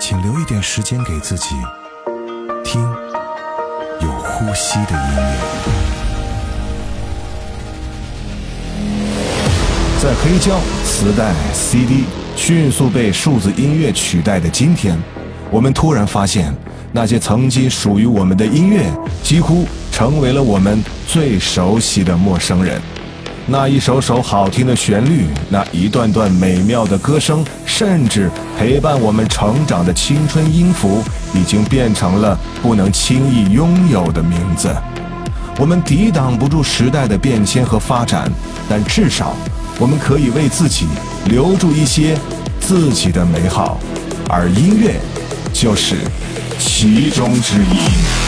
请留一点时间给自己，听有呼吸的音乐。在黑胶、磁带、CD 迅速被数字音乐取代的今天，我们突然发现，那些曾经属于我们的音乐，几乎成为了我们最熟悉的陌生人。那一首首好听的旋律，那一段段美妙的歌声，甚至陪伴我们成长的青春音符，已经变成了不能轻易拥有的名字。我们抵挡不住时代的变迁和发展，但至少我们可以为自己留住一些自己的美好，而音乐就是其中之一。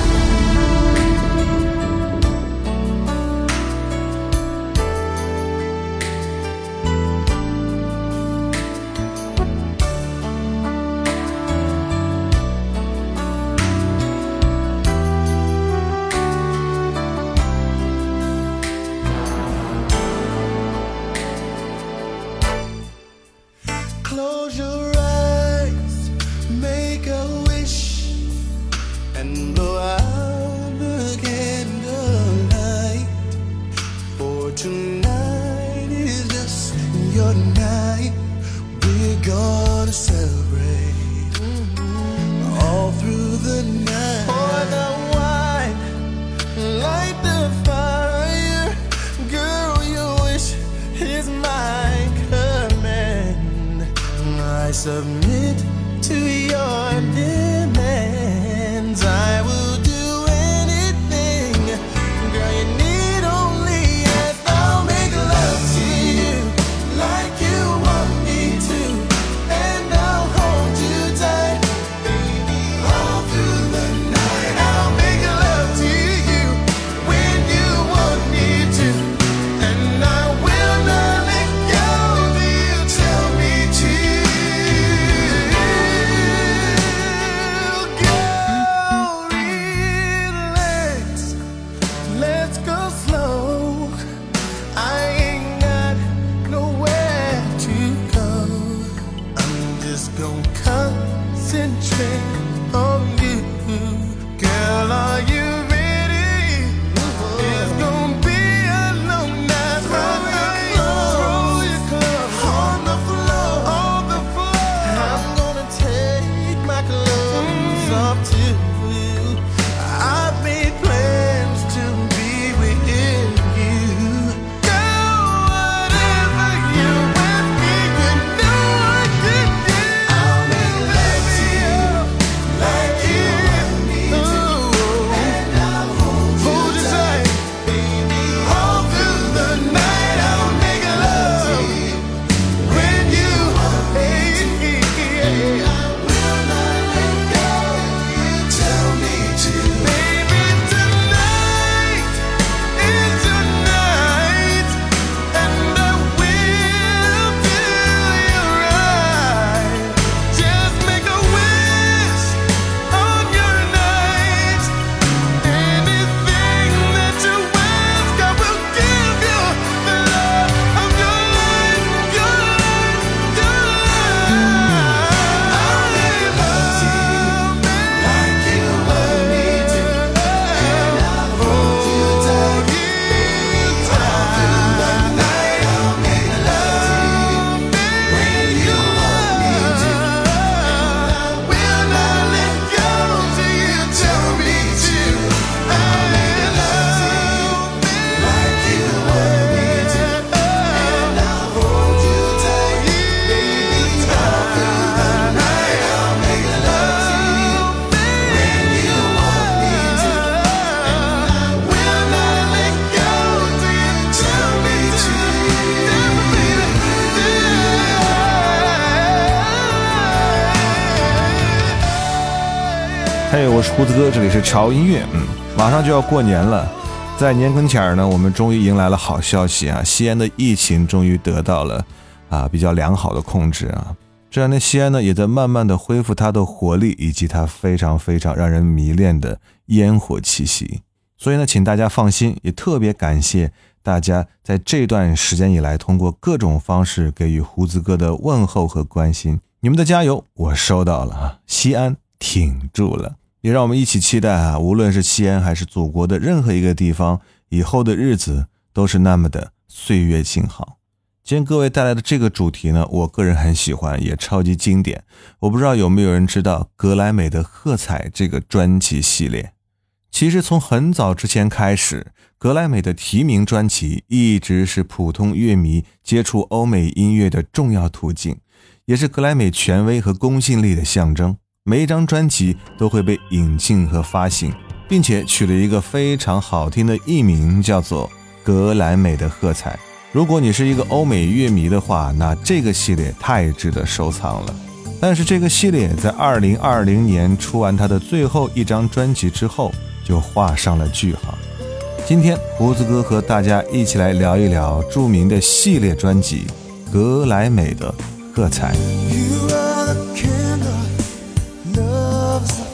Submit 胡子哥，这里是潮音乐。嗯，马上就要过年了，在年跟前儿呢，我们终于迎来了好消息啊！西安的疫情终于得到了啊比较良好的控制啊。这两天西安呢也在慢慢的恢复它的活力，以及它非常非常让人迷恋的烟火气息。所以呢，请大家放心，也特别感谢大家在这段时间以来通过各种方式给予胡子哥的问候和关心。你们的加油我收到了啊！西安挺住了。也让我们一起期待啊！无论是西安还是祖国的任何一个地方，以后的日子都是那么的岁月静好。今天各位带来的这个主题呢，我个人很喜欢，也超级经典。我不知道有没有人知道格莱美的《喝彩》这个专辑系列。其实从很早之前开始，格莱美的提名专辑一直是普通乐迷接触欧美音乐的重要途径，也是格莱美权威和公信力的象征。每一张专辑都会被引进和发行，并且取了一个非常好听的艺名，叫做《格莱美的喝彩》。如果你是一个欧美乐迷的话，那这个系列太值得收藏了。但是这个系列在二零二零年出完它的最后一张专辑之后，就画上了句号。今天胡子哥和大家一起来聊一聊著名的系列专辑《格莱美的喝彩》。格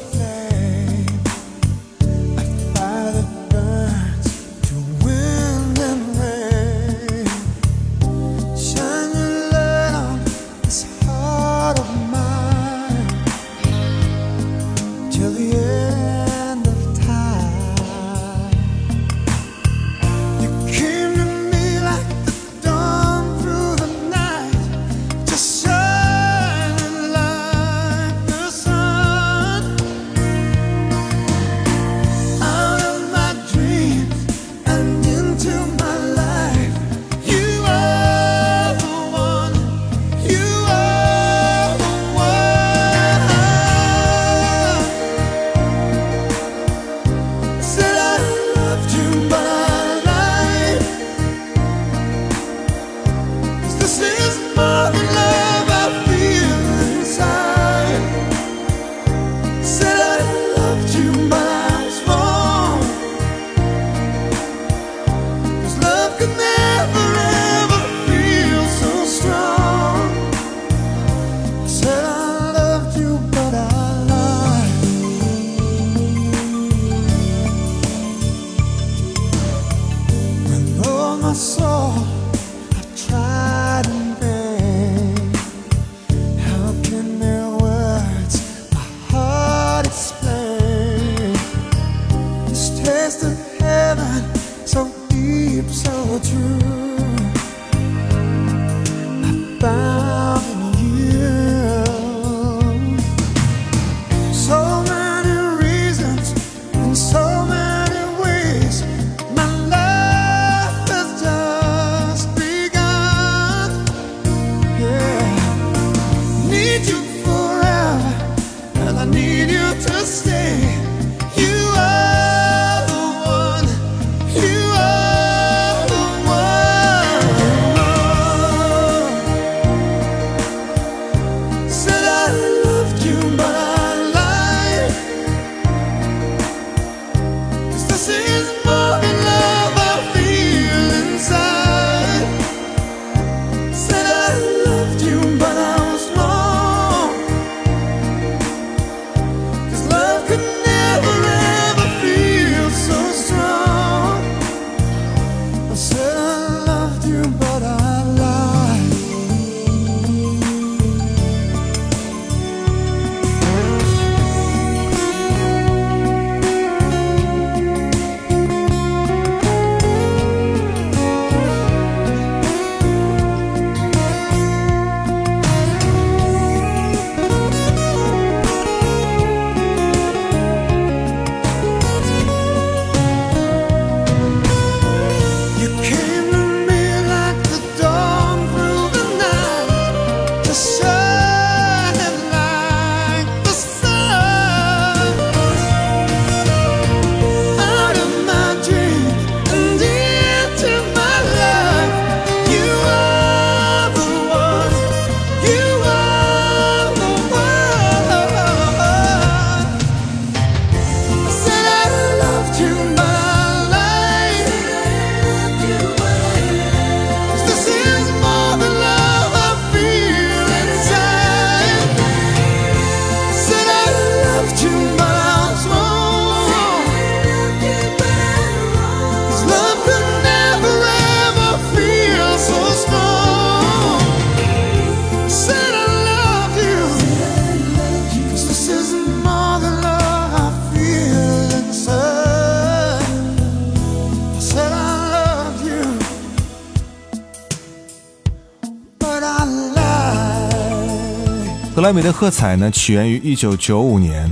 美的喝彩呢，起源于一九九五年，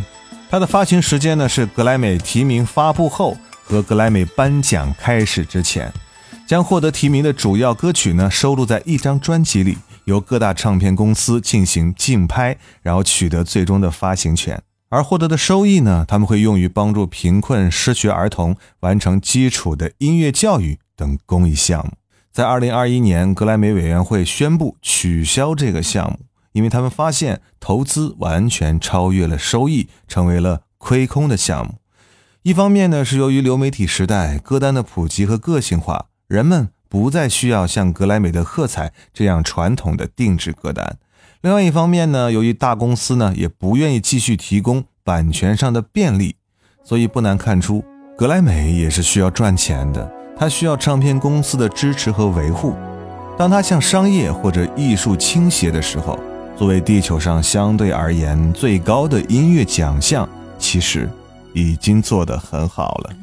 它的发行时间呢是格莱美提名发布后和格莱美颁奖开始之前，将获得提名的主要歌曲呢收录在一张专辑里，由各大唱片公司进行竞拍，然后取得最终的发行权。而获得的收益呢，他们会用于帮助贫困失学儿童完成基础的音乐教育等公益项目。在二零二一年，格莱美委员会宣布取消这个项目。因为他们发现投资完全超越了收益，成为了亏空的项目。一方面呢，是由于流媒体时代歌单的普及和个性化，人们不再需要像格莱美的喝彩这样传统的定制歌单；另外一方面呢，由于大公司呢也不愿意继续提供版权上的便利，所以不难看出，格莱美也是需要赚钱的，它需要唱片公司的支持和维护。当它向商业或者艺术倾斜的时候，作为地球上相对而言最高的音乐奖项，其实已经做得很好了。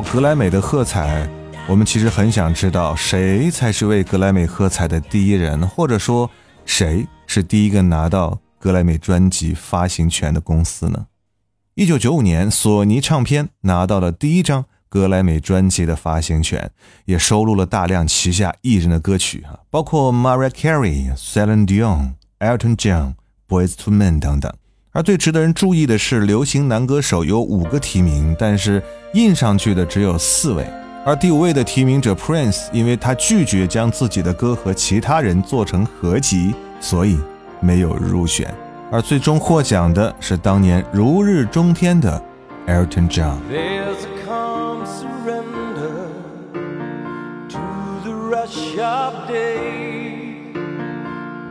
格莱美的喝彩，我们其实很想知道谁才是为格莱美喝彩的第一人，或者说谁是第一个拿到格莱美专辑发行权的公司呢？一九九五年，索尼唱片拿到了第一张格莱美专辑的发行权，也收录了大量旗下艺人的歌曲啊，包括 Mariah Carey、Celine Dion、Elton John、Boys to Men 等等。而最值得人注意的是，流行男歌手有五个提名，但是印上去的只有四位。而第五位的提名者 Prince，因为他拒绝将自己的歌和其他人做成合集，所以没有入选。而最终获奖的是当年如日中天的 Elton John。There's a calm surrender to the rush of day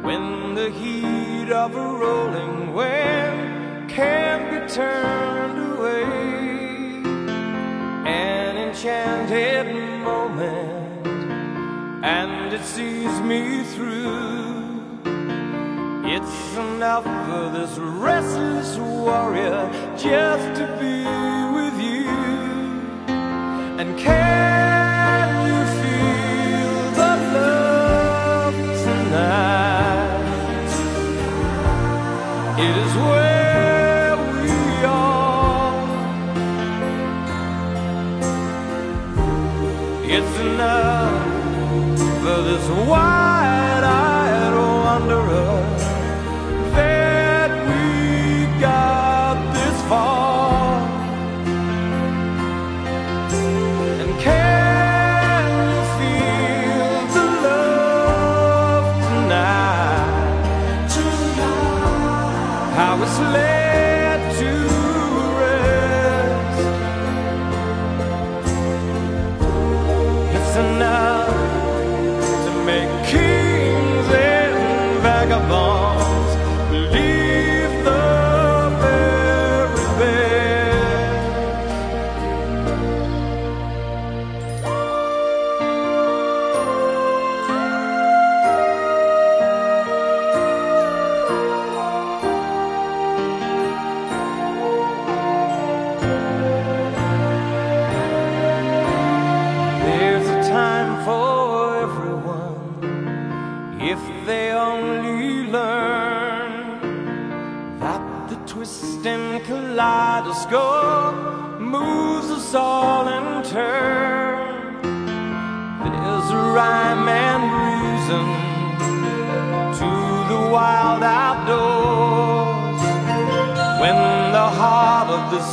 when the heat of a rolling wind can't be turned away. An enchanted moment, and it sees me through. It's enough for this restless warrior just to be with you. And can you feel the love tonight? It is where this wild.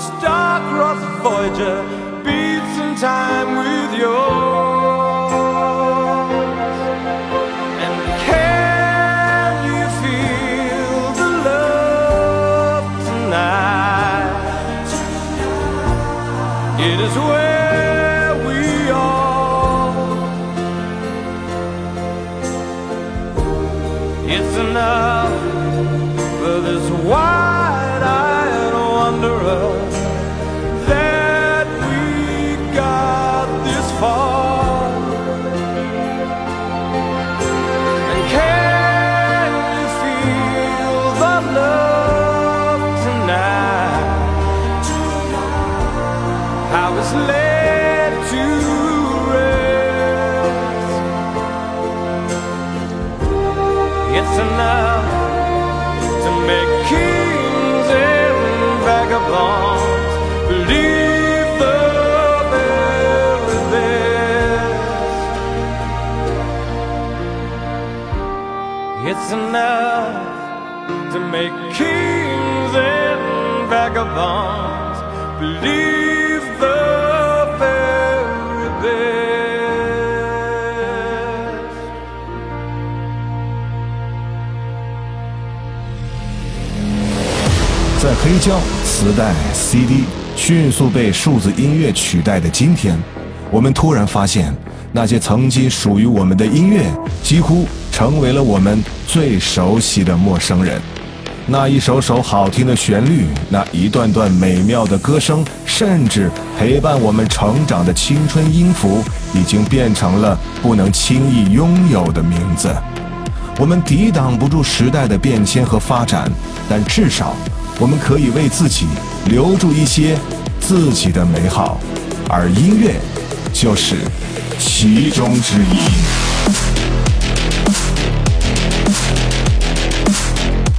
Star-crossed Voyager beats in time with yours. Bonds. believe the very best. 在黑胶、磁带、CD 迅速被数字音乐取代的今天，我们突然发现，那些曾经属于我们的音乐，几乎成为了我们最熟悉的陌生人。那一首首好听的旋律，那一段段美妙的歌声，甚至陪伴我们成长的青春音符，已经变成了不能轻易拥有的名字。我们抵挡不住时代的变迁和发展，但至少我们可以为自己留住一些自己的美好，而音乐就是其中之一。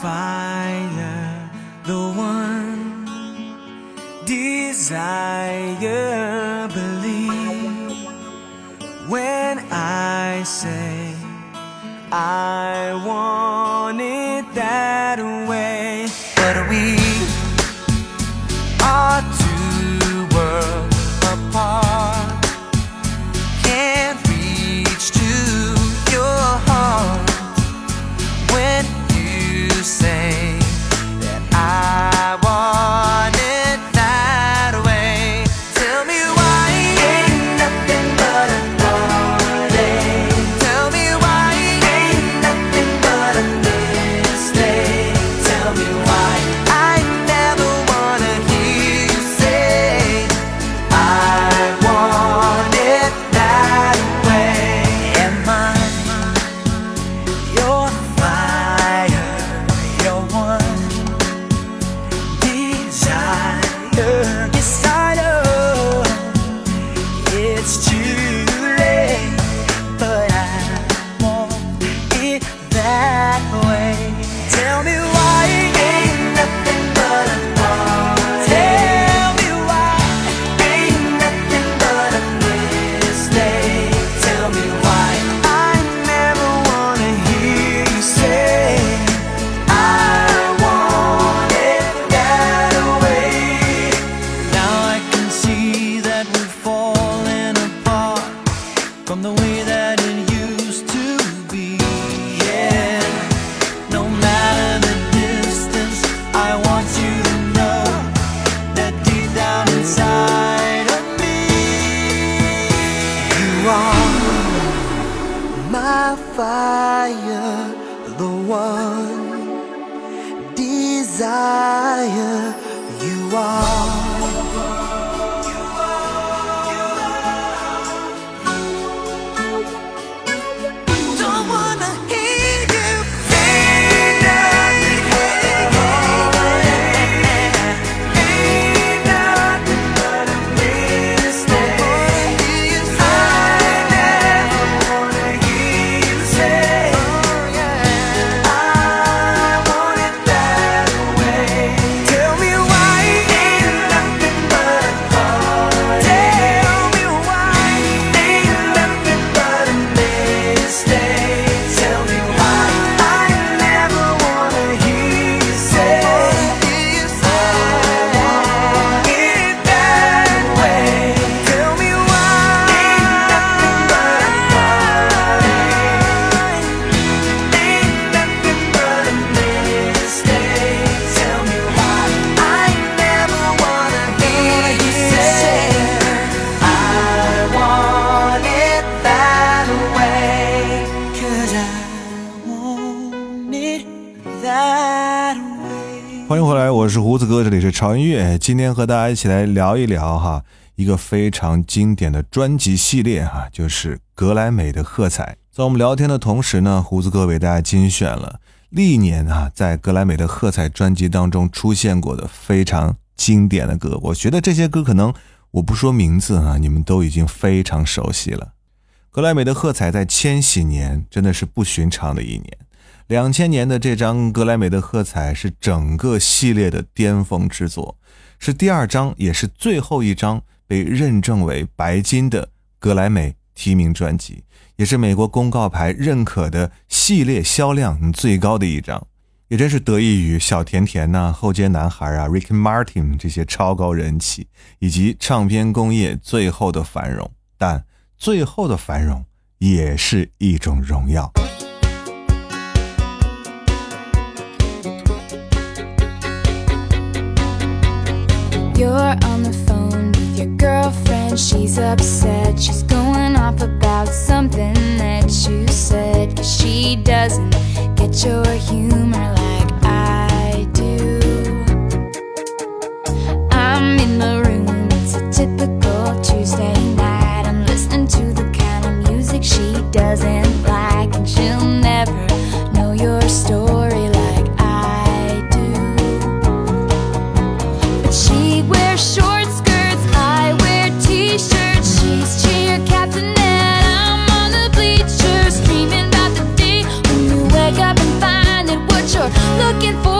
Fire, 潮音乐。今天和大家一起来聊一聊哈，一个非常经典的专辑系列哈，就是格莱美的喝彩。在我们聊天的同时呢，胡子哥为大家精选了历年啊在格莱美的喝彩专辑当中出现过的非常经典的歌。我觉得这些歌可能我不说名字啊，你们都已经非常熟悉了。格莱美的喝彩在千禧年真的是不寻常的一年。两千年的这张格莱美的喝彩是整个系列的巅峰之作，是第二张也是最后一张被认证为白金的格莱美提名专辑，也是美国公告牌认可的系列销量最高的一张。也真是得益于小甜甜呐、后街男孩啊、Ricky Martin 这些超高人气，以及唱片工业最后的繁荣。但最后的繁荣也是一种荣耀。You're on the phone with your girlfriend. She's upset. She's going off about something that you said. 'Cause she doesn't get your humor like I do. I'm in the room. It's a typical Tuesday night. I'm listening to the kind of music she doesn't looking for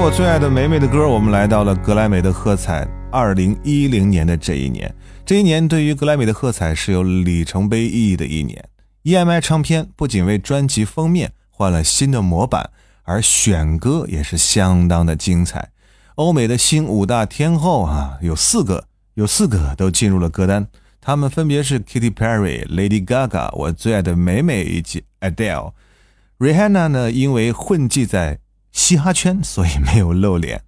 我最爱的梅梅的歌，我们来到了格莱美的喝彩。二零一零年的这一年，这一年对于格莱美的喝彩是有里程碑意义的一年。EMI 唱片不仅为专辑封面换了新的模板，而选歌也是相当的精彩。欧美的新五大天后啊，有四个，有四个都进入了歌单，他们分别是 Katy Perry、Lady Gaga、我最爱的美美以及 Adele。Rihanna 呢，因为混迹在嘻哈圈，所以没有露脸。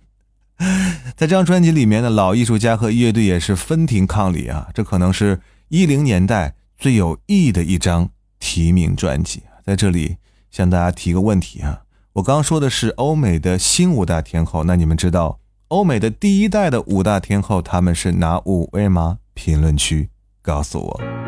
在这张专辑里面的老艺术家和乐队也是分庭抗礼啊，这可能是一零年代最有意义的一张提名专辑。在这里向大家提个问题啊，我刚说的是欧美的新五大天后，那你们知道欧美的第一代的五大天后他们是哪五位吗？评论区告诉我。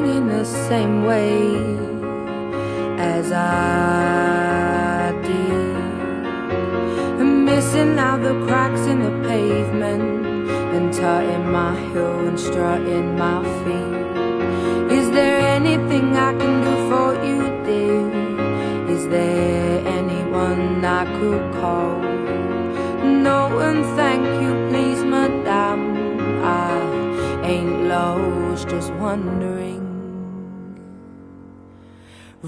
in the same way as I did. am missing out the cracks in the pavement and tutting my heel and strutting my feet. Is there anything I can do for you, dear? Is there anyone I could call? No, one. thank you, please, madame. I ain't lost, just wondering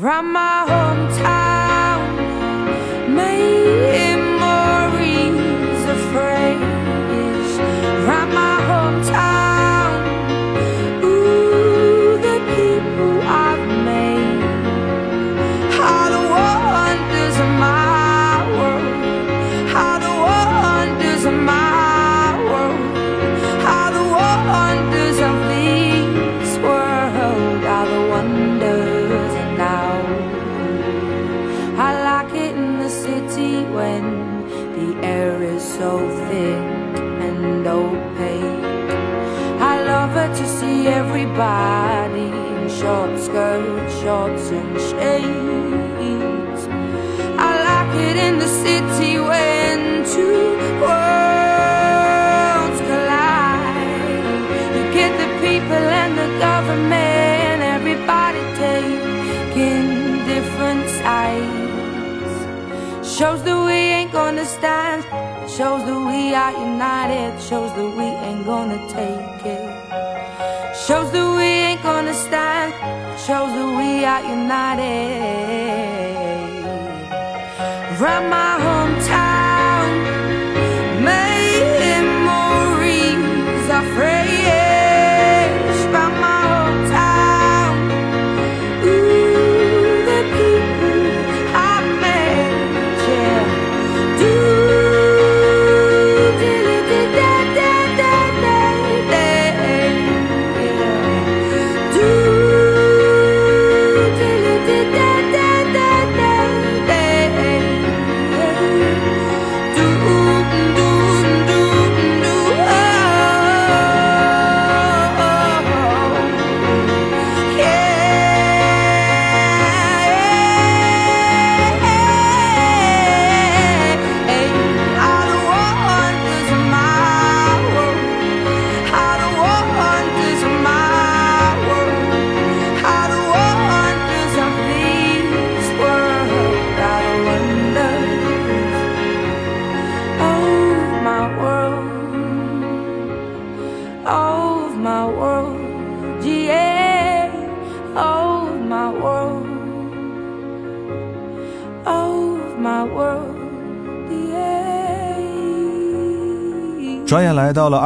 around my hometown. When the air is so thick and opaque. I love it to see everybody in short skirts, shorts, and shades. I like it in the city when two worlds collide. You get the people and the government, everybody taking different sides. Shows that ain't. Shows that we are united. Shows that we ain't gonna take it. Shows that we ain't gonna stand. Shows that we are united. Round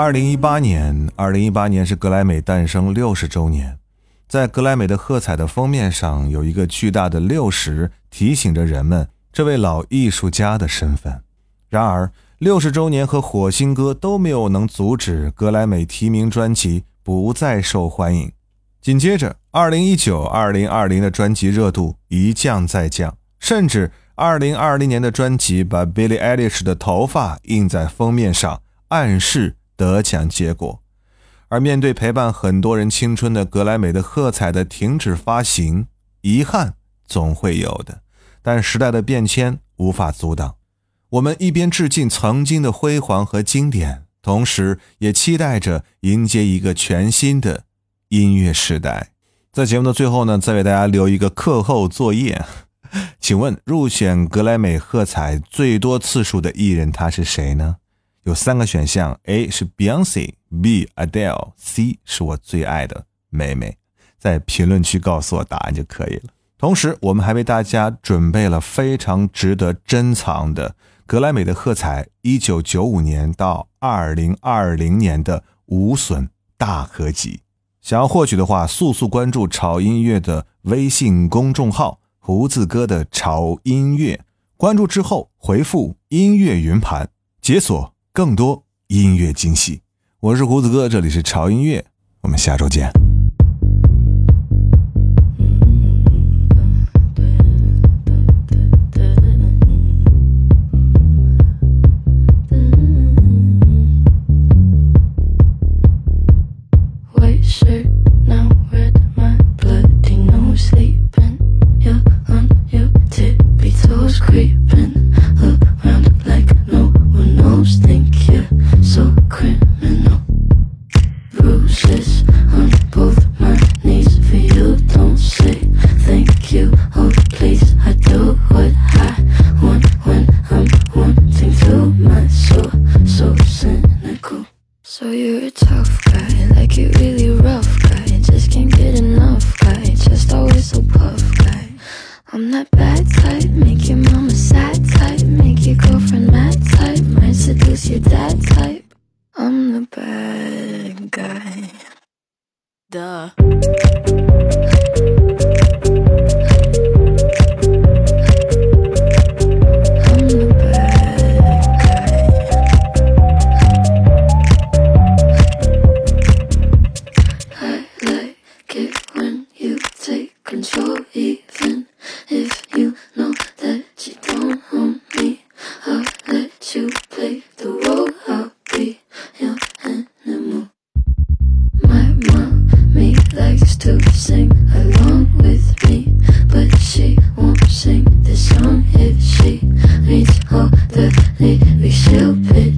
二零一八年，二零一八年是格莱美诞生六十周年。在格莱美的喝彩的封面上有一个巨大的六十，提醒着人们这位老艺术家的身份。然而，六十周年和火星哥都没有能阻止格莱美提名专辑不再受欢迎。紧接着，二零一九、二零二零的专辑热度一降再降，甚至二零二零年的专辑把 Billie Eilish 的头发印在封面上，暗示得奖结果。而面对陪伴很多人青春的格莱美的喝彩的停止发行，遗憾总会有的，但时代的变迁无法阻挡。我们一边致敬曾经的辉煌和经典，同时也期待着迎接一个全新的音乐时代。在节目的最后呢，再为大家留一个课后作业，请问入选格莱美喝彩最多次数的艺人他是谁呢？有三个选项：A 是 Beyonce，B Adele，C 是我最爱的妹妹。在评论区告诉我答案就可以了。同时，我们还为大家准备了非常值得珍藏的格莱美的喝彩1995年到2020年的无损大合集。想要获取的话，速速关注潮音乐的微信公众号“胡子哥的潮音乐”，关注之后回复“音乐云盘”，解锁更多音乐惊喜。我是胡子哥，这里是潮音乐，我们下周见。To sing along with me, but she won't sing the song if she reads all the lyrics. She'll pity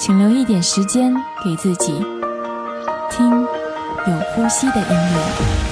请留一点时间给自己，听有呼吸的音乐。